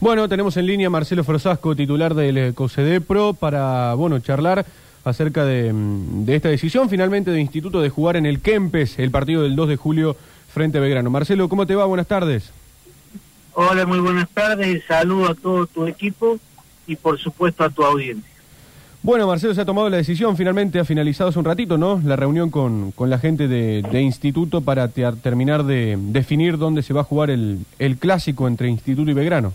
Bueno, tenemos en línea a Marcelo Frosasco, titular del eh, COSEDEPRO, para bueno charlar acerca de, mm, de esta decisión finalmente de Instituto de jugar en el Kempes, el partido del 2 de julio frente a Belgrano. Marcelo, ¿cómo te va? Buenas tardes. Hola, muy buenas tardes. Saludo a todo tu equipo y por supuesto a tu audiencia. Bueno, Marcelo, se ha tomado la decisión, finalmente ha finalizado hace un ratito, ¿no? La reunión con, con la gente de, de Instituto para te- terminar de definir dónde se va a jugar el, el clásico entre Instituto y Belgrano.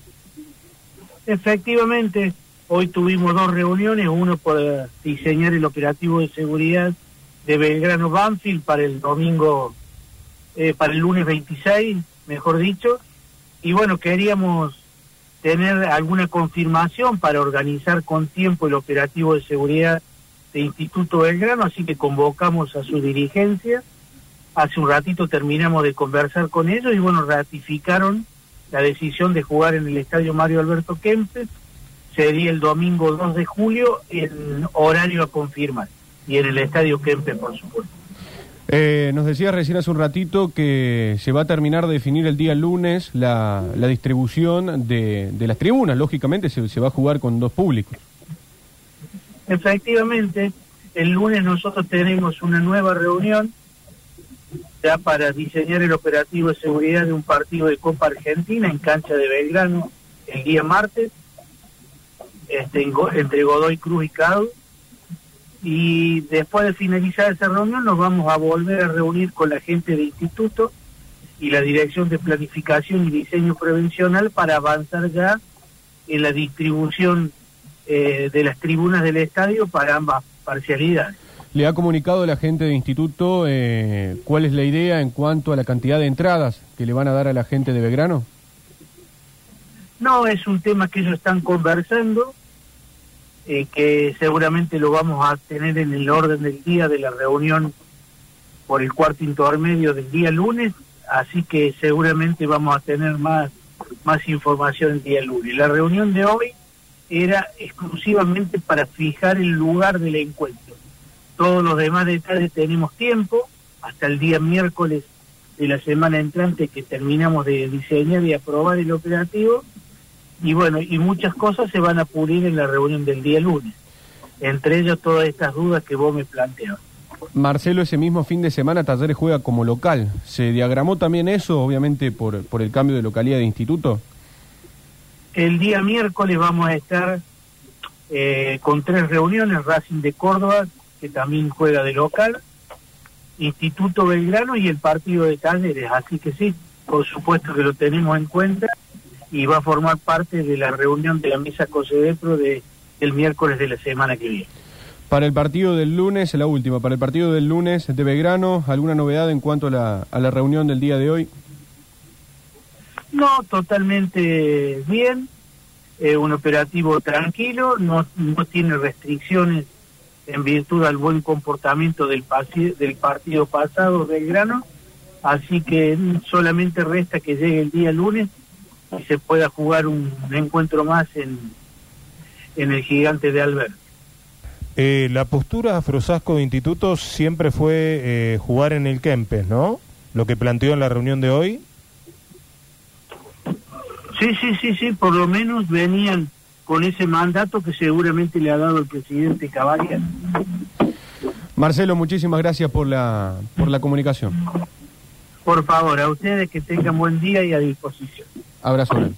Efectivamente, hoy tuvimos dos reuniones, uno eh, diseñar el operativo de seguridad de Belgrano Banfield para el domingo, eh, para el lunes 26, mejor dicho, y bueno, queríamos tener alguna confirmación para organizar con tiempo el operativo de seguridad de Instituto Belgrano, así que convocamos a su dirigencia. Hace un ratito terminamos de conversar con ellos y bueno, ratificaron la decisión de jugar en el Estadio Mario Alberto Kempes. Sería el domingo 2 de julio en horario a confirmar y en el Estadio Kempes, por supuesto. Eh, nos decías recién hace un ratito que se va a terminar de definir el día lunes la, la distribución de, de las tribunas. Lógicamente se, se va a jugar con dos públicos. Efectivamente, el lunes nosotros tenemos una nueva reunión ya para diseñar el operativo de seguridad de un partido de Copa Argentina en cancha de Belgrano el día martes, este, entre Godoy Cruz y Cado. Y después de finalizar esa reunión nos vamos a volver a reunir con la gente de instituto y la Dirección de Planificación y Diseño Prevencional para avanzar ya en la distribución eh, de las tribunas del estadio para ambas parcialidades. ¿Le ha comunicado la gente de instituto eh, cuál es la idea en cuanto a la cantidad de entradas que le van a dar a la gente de Belgrano? No, es un tema que ellos están conversando, eh, que seguramente lo vamos a tener en el orden del día de la reunión por el cuarto intermedio del día lunes, así que seguramente vamos a tener más, más información el día lunes. La reunión de hoy era exclusivamente para fijar el lugar del encuentro. Todos los demás detalles tenemos tiempo, hasta el día miércoles de la semana entrante que terminamos de diseñar y aprobar el operativo, y bueno, y muchas cosas se van a pulir en la reunión del día lunes, entre ellos todas estas dudas que vos me planteas. Marcelo, ese mismo fin de semana Talleres juega como local. ¿Se diagramó también eso, obviamente, por, por el cambio de localidad de instituto? El día miércoles vamos a estar eh, con tres reuniones, Racing de Córdoba, que también juega de local, Instituto Belgrano y el partido de Talleres, así que sí, por supuesto que lo tenemos en cuenta y va a formar parte de la reunión de la mesa COSEDEPRO de, el miércoles de la semana que viene. Para el partido del lunes, la última, para el partido del lunes de Belgrano, ¿alguna novedad en cuanto a la, a la reunión del día de hoy? No, totalmente bien, eh, un operativo tranquilo, no, no tiene restricciones en virtud al buen comportamiento del, del partido pasado Belgrano, así que solamente resta que llegue el día lunes y se pueda jugar un encuentro más en, en el gigante de Alberto. Eh, la postura Frosasco de Instituto siempre fue eh, jugar en el Kempes, ¿no? Lo que planteó en la reunión de hoy. Sí, sí, sí, sí, por lo menos venían con ese mandato que seguramente le ha dado el presidente Caballas. Marcelo, muchísimas gracias por la, por la comunicación. Por favor, a ustedes que tengan buen día y a disposición. Abrazo. grande.